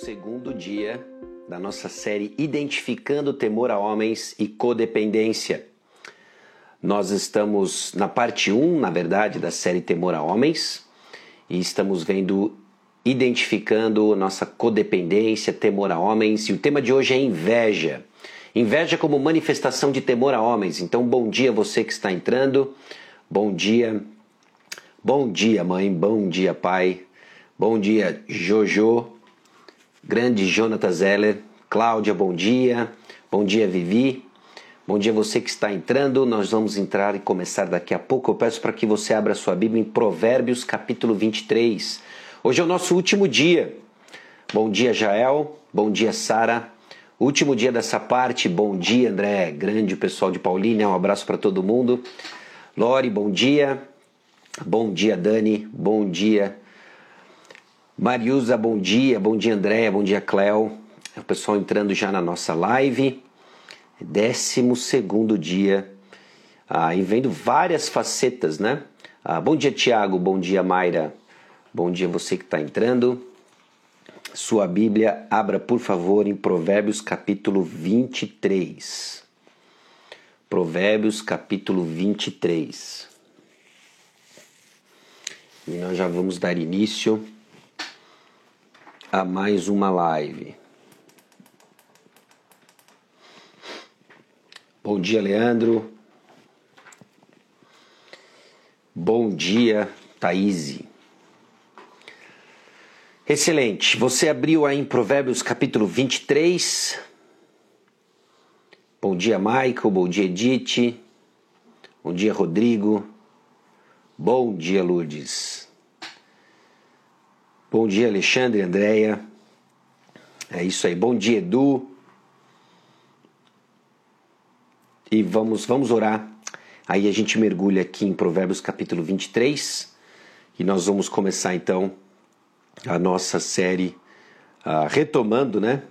segundo dia da nossa série Identificando Temor a Homens e Codependência. Nós estamos na parte 1, na verdade, da série Temor a Homens e estamos vendo identificando nossa codependência, temor a homens, e o tema de hoje é inveja. Inveja como manifestação de temor a homens. Então, bom dia você que está entrando. Bom dia. Bom dia, mãe. Bom dia, pai. Bom dia, Jojo. Grande Jonathan Zeller. Cláudia, bom dia. Bom dia, Vivi. Bom dia você que está entrando. Nós vamos entrar e começar daqui a pouco. Eu peço para que você abra sua Bíblia em Provérbios, capítulo 23. Hoje é o nosso último dia. Bom dia, Jael. Bom dia, Sara. Último dia dessa parte. Bom dia, André. Grande pessoal de Paulínia. Um abraço para todo mundo. Lore, bom dia. Bom dia, Dani. Bom dia. Mariusa, bom dia. Bom dia, Andréia. Bom dia, Cléo. O pessoal entrando já na nossa live. Décimo segundo dia. Ah, e vendo várias facetas, né? Ah, bom dia, Tiago. Bom dia, Mayra. Bom dia, você que está entrando. Sua Bíblia, abra por favor em Provérbios capítulo 23. Provérbios capítulo 23. E nós já vamos dar início a mais uma live. Bom dia, Leandro. Bom dia, Thaís. Excelente. Você abriu aí em Provérbios capítulo 23. Bom dia, Michael. Bom dia, Edith. Bom dia, Rodrigo. Bom dia, Lourdes. Bom dia, Alexandre, Andréia. É isso aí. Bom dia, Edu. E vamos, vamos orar. Aí a gente mergulha aqui em Provérbios capítulo 23 e nós vamos começar então a nossa série, uh, retomando, né?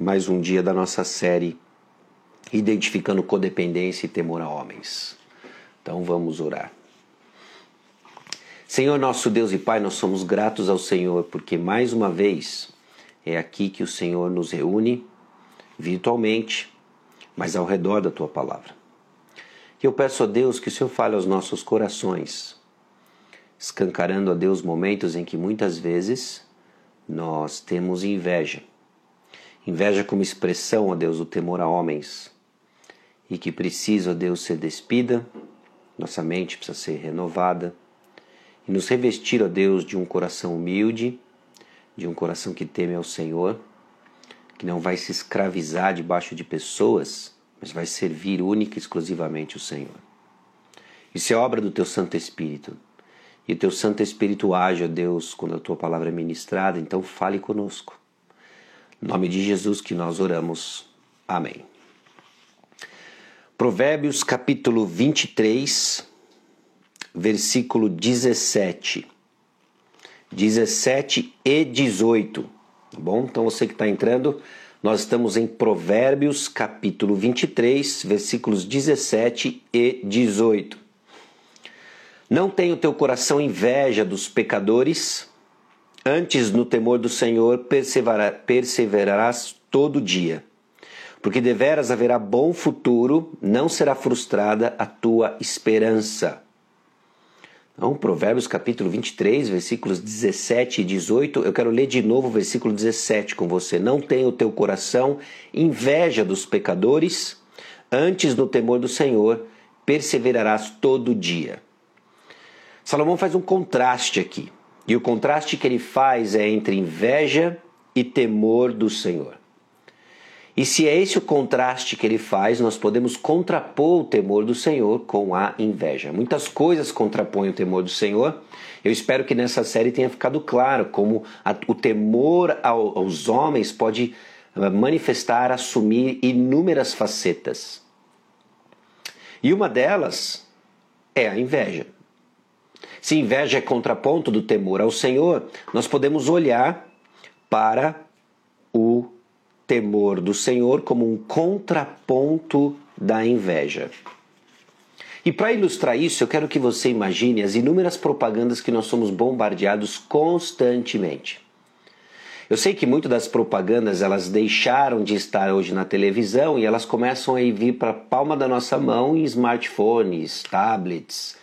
Mais um dia da nossa série Identificando Codependência e Temor a Homens. Então vamos orar. Senhor nosso Deus e Pai, nós somos gratos ao Senhor porque mais uma vez é aqui que o Senhor nos reúne virtualmente, mas ao redor da tua palavra. E eu peço a Deus que o Senhor fale aos nossos corações, escancarando a Deus momentos em que muitas vezes nós temos inveja. Inveja como expressão, a Deus, do temor a homens e que precisa, a Deus, ser despida, nossa mente precisa ser renovada e nos revestir, ó Deus, de um coração humilde, de um coração que teme ao Senhor, que não vai se escravizar debaixo de pessoas, mas vai servir única e exclusivamente o Senhor. Isso é obra do teu Santo Espírito. E o teu Santo Espírito age, ó Deus, quando a tua palavra é ministrada, então fale conosco. Em nome de Jesus que nós oramos. Amém. Provérbios capítulo 23, versículo 17. 17 e 18. Tá bom? Então você que está entrando, nós estamos em Provérbios capítulo 23, versículos 17 e 18. Não tenha o teu coração inveja dos pecadores, antes no temor do Senhor perseverarás todo dia. Porque deveras haverá bom futuro, não será frustrada a tua esperança. Então, Provérbios capítulo 23, versículos 17 e 18, eu quero ler de novo o versículo 17 com você. Não tenha o teu coração inveja dos pecadores, antes no temor do Senhor perseverarás todo dia. Salomão faz um contraste aqui. E o contraste que ele faz é entre inveja e temor do Senhor. E se é esse o contraste que ele faz, nós podemos contrapor o temor do Senhor com a inveja. Muitas coisas contrapõem o temor do Senhor. Eu espero que nessa série tenha ficado claro como a, o temor ao, aos homens pode eh, manifestar, assumir inúmeras facetas. E uma delas é a inveja. Se inveja é contraponto do temor ao Senhor, nós podemos olhar para o temor do Senhor como um contraponto da inveja. E para ilustrar isso, eu quero que você imagine as inúmeras propagandas que nós somos bombardeados constantemente. Eu sei que muitas das propagandas elas deixaram de estar hoje na televisão e elas começam a vir para a palma da nossa mão em smartphones, tablets,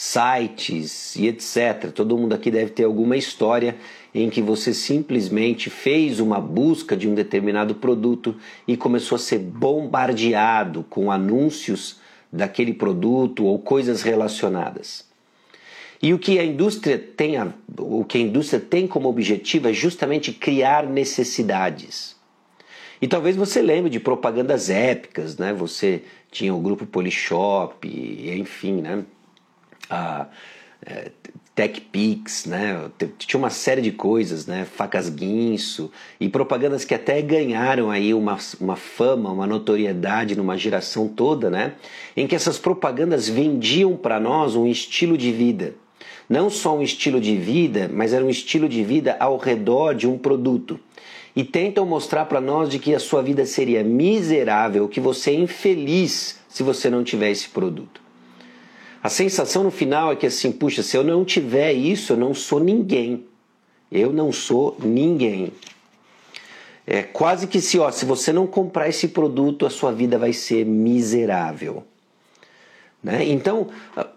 sites e etc. Todo mundo aqui deve ter alguma história em que você simplesmente fez uma busca de um determinado produto e começou a ser bombardeado com anúncios daquele produto ou coisas relacionadas. E o que a indústria tem, o que a indústria tem como objetivo é justamente criar necessidades. E talvez você lembre de propagandas épicas, né? Você tinha o grupo Polishop, enfim, né? A, é, TechPix, né? Tinha uma série de coisas, né? Facas Guinso e propagandas que até ganharam aí uma, uma fama, uma notoriedade numa geração toda, né? Em que essas propagandas vendiam para nós um estilo de vida não só um estilo de vida, mas era um estilo de vida ao redor de um produto. E tentam mostrar para nós de que a sua vida seria miserável, que você é infeliz se você não tiver esse produto. A sensação no final é que assim, puxa, se eu não tiver isso, eu não sou ninguém. Eu não sou ninguém. É quase que se, ó, se você não comprar esse produto, a sua vida vai ser miserável. Né? Então,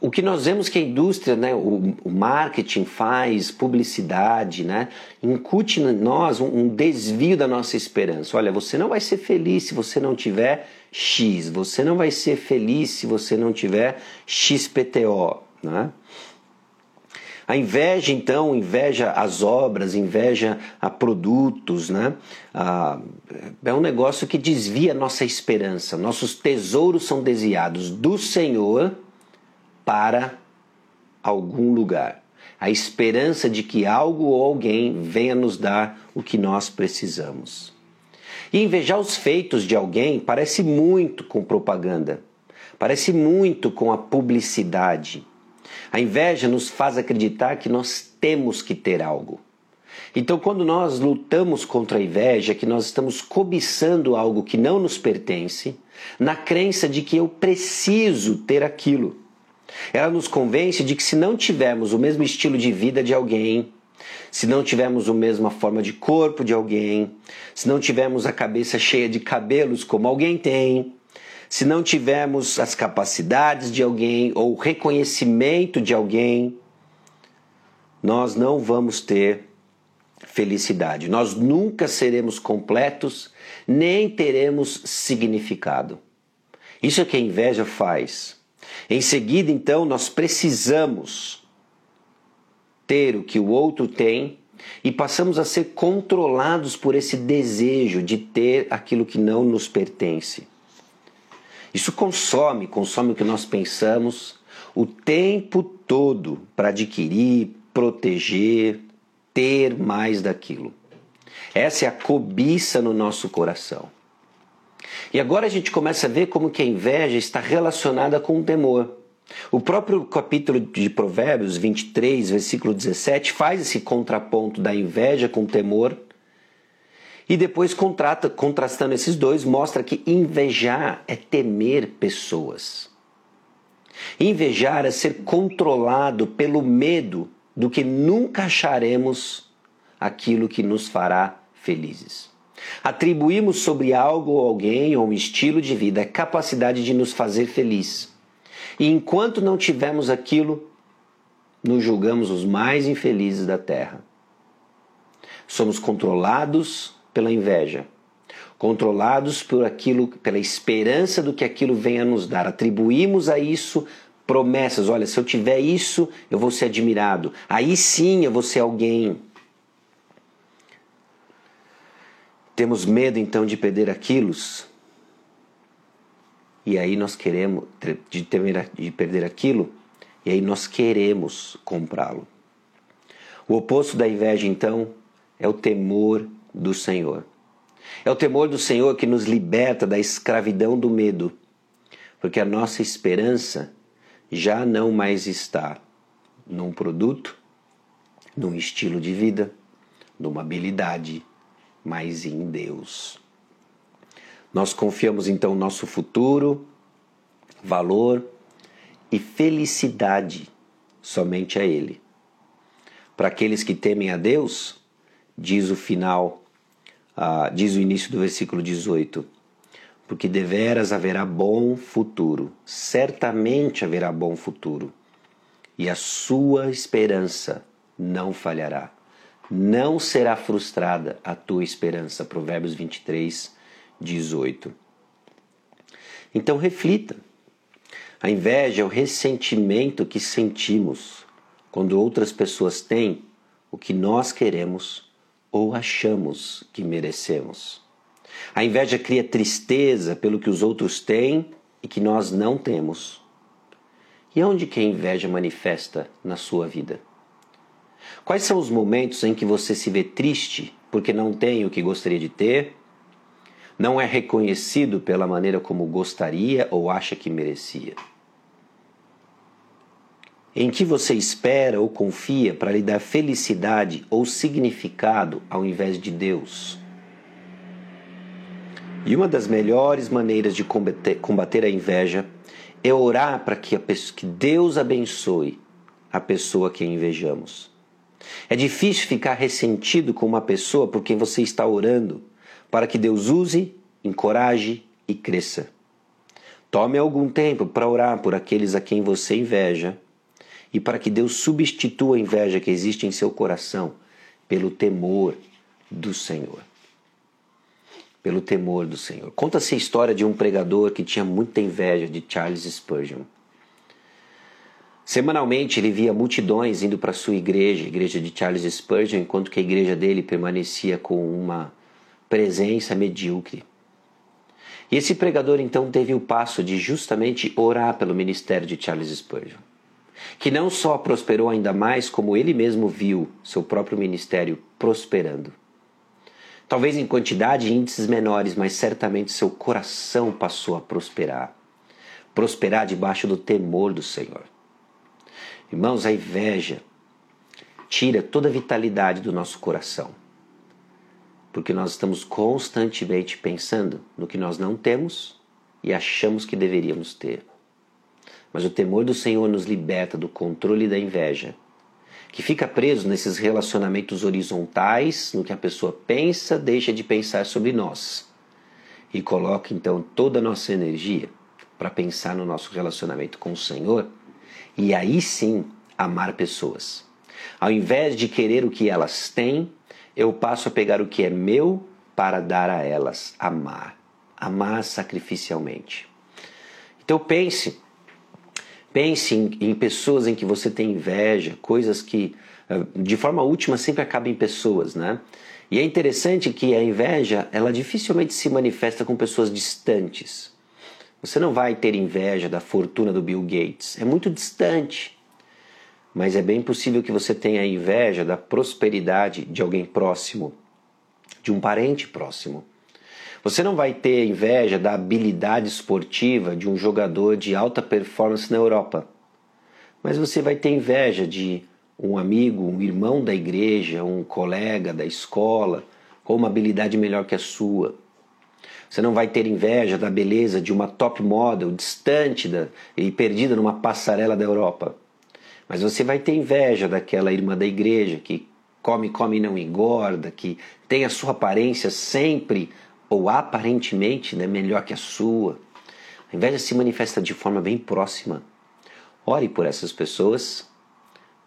o que nós vemos que a indústria, né, o, o marketing faz, publicidade, né, incute em nós um, um, desvio da nossa esperança. Olha, você não vai ser feliz se você não tiver X, você não vai ser feliz se você não tiver XPTO. Né? A inveja, então, inveja as obras, inveja a produtos, né? Ah, é um negócio que desvia nossa esperança. Nossos tesouros são desviados do Senhor para algum lugar. A esperança de que algo ou alguém venha nos dar o que nós precisamos. E invejar os feitos de alguém parece muito com propaganda, parece muito com a publicidade. A inveja nos faz acreditar que nós temos que ter algo. Então, quando nós lutamos contra a inveja, que nós estamos cobiçando algo que não nos pertence, na crença de que eu preciso ter aquilo. Ela nos convence de que se não tivermos o mesmo estilo de vida de alguém, se não tivermos a mesma forma de corpo de alguém, se não tivermos a cabeça cheia de cabelos como alguém tem, se não tivermos as capacidades de alguém ou o reconhecimento de alguém, nós não vamos ter felicidade. Nós nunca seremos completos, nem teremos significado. Isso é que a inveja faz. Em seguida, então, nós precisamos ter o que o outro tem e passamos a ser controlados por esse desejo de ter aquilo que não nos pertence. Isso consome, consome o que nós pensamos o tempo todo para adquirir, proteger, ter mais daquilo. Essa é a cobiça no nosso coração. E agora a gente começa a ver como que a inveja está relacionada com o temor. O próprio capítulo de Provérbios 23, versículo 17, faz esse contraponto da inveja com o temor e depois, contrata, contrastando esses dois, mostra que invejar é temer pessoas. Invejar é ser controlado pelo medo do que nunca acharemos aquilo que nos fará felizes. Atribuímos sobre algo ou alguém ou um estilo de vida a capacidade de nos fazer feliz. E enquanto não tivermos aquilo, nos julgamos os mais infelizes da terra. Somos controlados pela inveja, controlados por aquilo, pela esperança do que aquilo venha nos dar. Atribuímos a isso promessas. Olha, se eu tiver isso, eu vou ser admirado. Aí sim eu vou ser alguém. Temos medo então de perder aquilo. E aí nós queremos de, temer, de perder aquilo, e aí nós queremos comprá-lo. O oposto da inveja então é o temor do Senhor. É o temor do Senhor que nos liberta da escravidão do medo, porque a nossa esperança já não mais está num produto, num estilo de vida, numa habilidade, mas em Deus. Nós confiamos então nosso futuro, valor e felicidade somente a Ele. Para aqueles que temem a Deus, diz o final, uh, diz o início do versículo 18. Porque deveras haverá bom futuro, certamente haverá bom futuro, e a sua esperança não falhará. Não será frustrada a tua esperança. Provérbios 23, 18. Então reflita. A inveja é o ressentimento que sentimos quando outras pessoas têm o que nós queremos ou achamos que merecemos. A inveja cria tristeza pelo que os outros têm e que nós não temos. E onde que a inveja manifesta na sua vida? Quais são os momentos em que você se vê triste porque não tem o que gostaria de ter? Não é reconhecido pela maneira como gostaria ou acha que merecia? Em que você espera ou confia para lhe dar felicidade ou significado ao invés de Deus? E uma das melhores maneiras de combater, a inveja é orar para que, que Deus abençoe a pessoa que invejamos. É difícil ficar ressentido com uma pessoa por quem você está orando para que Deus use, encoraje e cresça. Tome algum tempo para orar por aqueles a quem você inveja e para que Deus substitua a inveja que existe em seu coração pelo temor do Senhor. Pelo temor do Senhor. Conta-se a história de um pregador que tinha muita inveja de Charles Spurgeon. Semanalmente ele via multidões indo para sua igreja, a igreja de Charles Spurgeon, enquanto que a igreja dele permanecia com uma presença medíocre. E esse pregador então teve o passo de justamente orar pelo ministério de Charles Spurgeon, que não só prosperou ainda mais, como ele mesmo viu seu próprio ministério prosperando. Talvez em quantidade e índices menores, mas certamente seu coração passou a prosperar. Prosperar debaixo do temor do Senhor. Irmãos, a inveja tira toda a vitalidade do nosso coração. Porque nós estamos constantemente pensando no que nós não temos e achamos que deveríamos ter. Mas o temor do Senhor nos liberta do controle da inveja, que fica preso nesses relacionamentos horizontais, no que a pessoa pensa, deixa de pensar sobre nós. E coloca então toda a nossa energia para pensar no nosso relacionamento com o Senhor e aí sim amar pessoas. Ao invés de querer o que elas têm, eu passo a pegar o que é meu para dar a elas, amar, amar sacrificialmente. Então pense, pense em, em pessoas em que você tem inveja, coisas que eh, de forma última sempre acabam em pessoas, né? E é interessante que a inveja, ela dificilmente se manifesta com pessoas distantes. Você não vai ter inveja da fortuna do Bill Gates, é muito distante. Mas é bem possível que você tenha inveja da prosperidade de alguém próximo, de um parente próximo. Você não vai ter inveja da habilidade esportiva de um jogador de alta performance na Europa. Mas você vai ter inveja de um amigo, um irmão da igreja, um colega da escola, com uma habilidade melhor que a sua. Você não vai ter inveja da beleza de uma top model distante da, e perdida numa passarela da Europa. Mas você vai ter inveja daquela irmã da igreja que come, come e não engorda, que tem a sua aparência sempre ou aparentemente né, melhor que a sua. A inveja se manifesta de forma bem próxima. Ore por essas pessoas.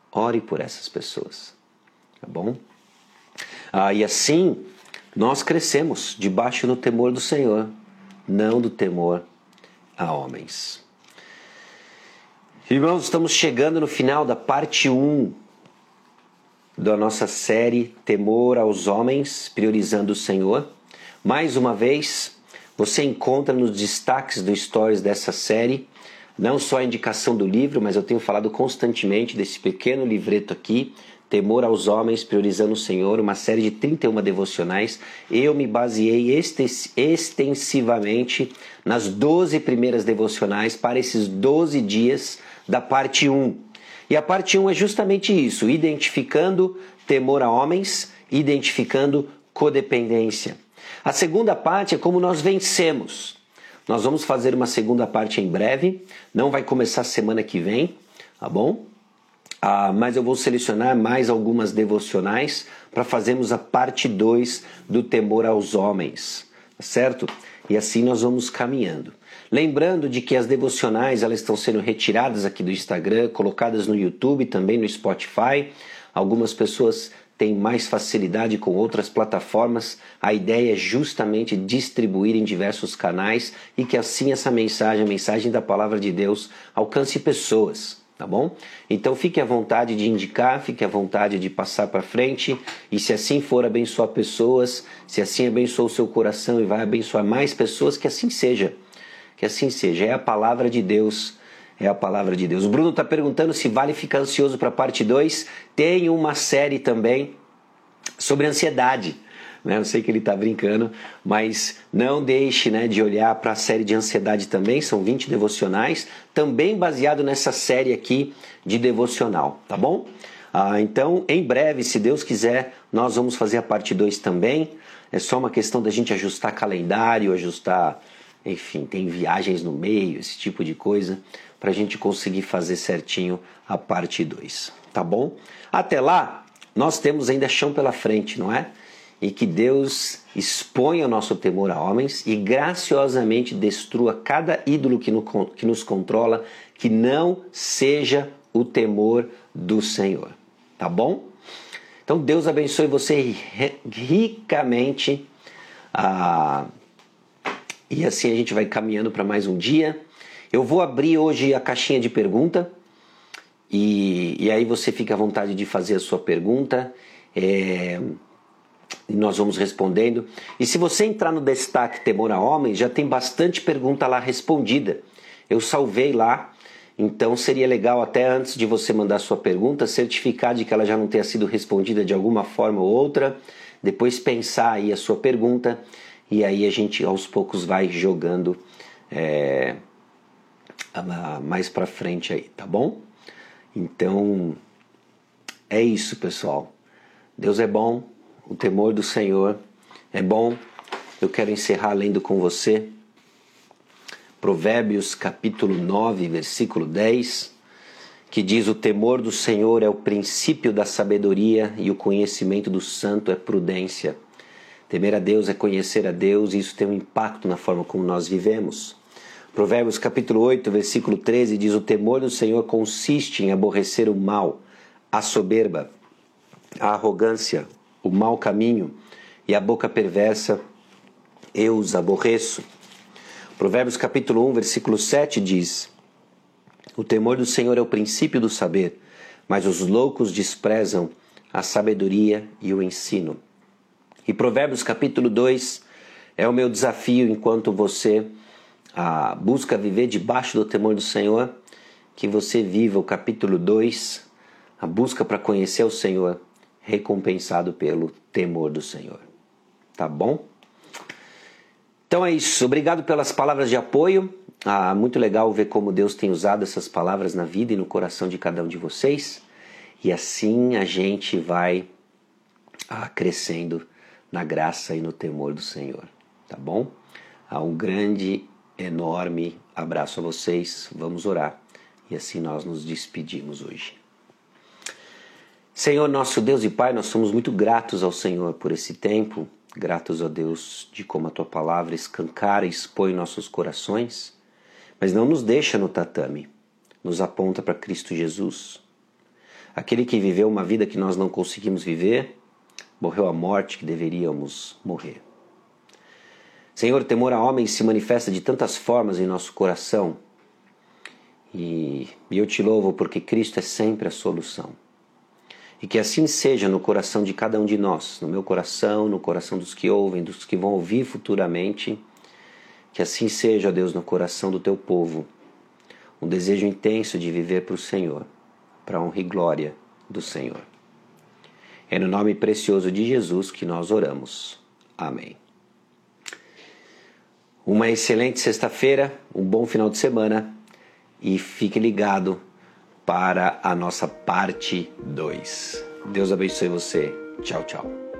Ore por essas pessoas. Tá bom? Ah, e assim nós crescemos debaixo do temor do Senhor, não do temor a homens. Irmãos, estamos chegando no final da parte 1 da nossa série Temor aos Homens, priorizando o Senhor. Mais uma vez, você encontra nos destaques do stories dessa série não só a indicação do livro, mas eu tenho falado constantemente desse pequeno livreto aqui, Temor aos Homens, Priorizando o Senhor, uma série de 31 devocionais. Eu me baseei extensivamente nas 12 primeiras devocionais para esses 12 dias da parte 1. E a parte 1 é justamente isso: identificando temor a homens, identificando codependência. A segunda parte é como nós vencemos. Nós vamos fazer uma segunda parte em breve, não vai começar semana que vem, tá bom? Ah, mas eu vou selecionar mais algumas devocionais para fazermos a parte 2 do temor aos homens, tá certo? E assim nós vamos caminhando. Lembrando de que as devocionais elas estão sendo retiradas aqui do Instagram, colocadas no YouTube, também no Spotify. Algumas pessoas têm mais facilidade com outras plataformas. A ideia é justamente distribuir em diversos canais e que assim essa mensagem, a mensagem da palavra de Deus, alcance pessoas tá bom? Então fique à vontade de indicar, fique à vontade de passar para frente e se assim for abençoar pessoas, se assim abençoar o seu coração e vai abençoar mais pessoas, que assim seja. Que assim seja. É a palavra de Deus. É a palavra de Deus. O Bruno está perguntando se vale ficar ansioso para a parte 2. Tem uma série também sobre ansiedade. Né? Eu sei que ele está brincando, mas não deixe né, de olhar para a série de ansiedade também, são 20 devocionais, também baseado nessa série aqui de devocional, tá bom? Ah, então, em breve, se Deus quiser, nós vamos fazer a parte 2 também. É só uma questão da gente ajustar calendário, ajustar, enfim, tem viagens no meio, esse tipo de coisa, para a gente conseguir fazer certinho a parte 2, tá bom? Até lá, nós temos ainda chão pela frente, não é? E que Deus exponha o nosso temor a homens e graciosamente destrua cada ídolo que, no, que nos controla, que não seja o temor do Senhor. Tá bom? Então Deus abençoe você ricamente. Ah, e assim a gente vai caminhando para mais um dia. Eu vou abrir hoje a caixinha de pergunta. E, e aí você fica à vontade de fazer a sua pergunta. É, e nós vamos respondendo. E se você entrar no destaque Temor a Homens, já tem bastante pergunta lá respondida. Eu salvei lá, então seria legal até antes de você mandar sua pergunta, certificar de que ela já não tenha sido respondida de alguma forma ou outra, depois pensar aí a sua pergunta e aí a gente aos poucos vai jogando é, mais para frente aí, tá bom? Então é isso, pessoal. Deus é bom, o temor do Senhor é bom. Eu quero encerrar lendo com você Provérbios capítulo 9, versículo 10, que diz: O temor do Senhor é o princípio da sabedoria e o conhecimento do santo é prudência. Temer a Deus é conhecer a Deus e isso tem um impacto na forma como nós vivemos. Provérbios capítulo 8, versículo 13 diz: O temor do Senhor consiste em aborrecer o mal, a soberba, a arrogância, o mau caminho e a boca perversa eu os aborreço. Provérbios capítulo 1, versículo 7 diz: O temor do Senhor é o princípio do saber, mas os loucos desprezam a sabedoria e o ensino. E Provérbios capítulo 2 é o meu desafio enquanto você ah, busca viver debaixo do temor do Senhor, que você viva o capítulo 2, a busca para conhecer o Senhor recompensado pelo temor do Senhor. Tá bom? Então é isso. Obrigado pelas palavras de apoio. Ah, muito legal ver como Deus tem usado essas palavras na vida e no coração de cada um de vocês. E assim a gente vai ah, crescendo na graça e no temor do Senhor. Tá bom? Ah, um grande, enorme abraço a vocês. Vamos orar. E assim nós nos despedimos hoje. Senhor, nosso Deus e Pai, nós somos muito gratos ao Senhor por esse tempo, gratos a Deus de como a tua palavra escancara e expõe nossos corações, mas não nos deixa no tatame, nos aponta para Cristo Jesus. Aquele que viveu uma vida que nós não conseguimos viver, morreu a morte que deveríamos morrer. Senhor, temor a homens se manifesta de tantas formas em nosso coração, e eu te louvo porque Cristo é sempre a solução. E que assim seja no coração de cada um de nós, no meu coração, no coração dos que ouvem, dos que vão ouvir futuramente. Que assim seja, Deus, no coração do teu povo. Um desejo intenso de viver para o Senhor, para a honra e glória do Senhor. É no nome precioso de Jesus que nós oramos. Amém. Uma excelente sexta-feira, um bom final de semana e fique ligado para a nossa parte 2. Deus abençoe você. Tchau, tchau.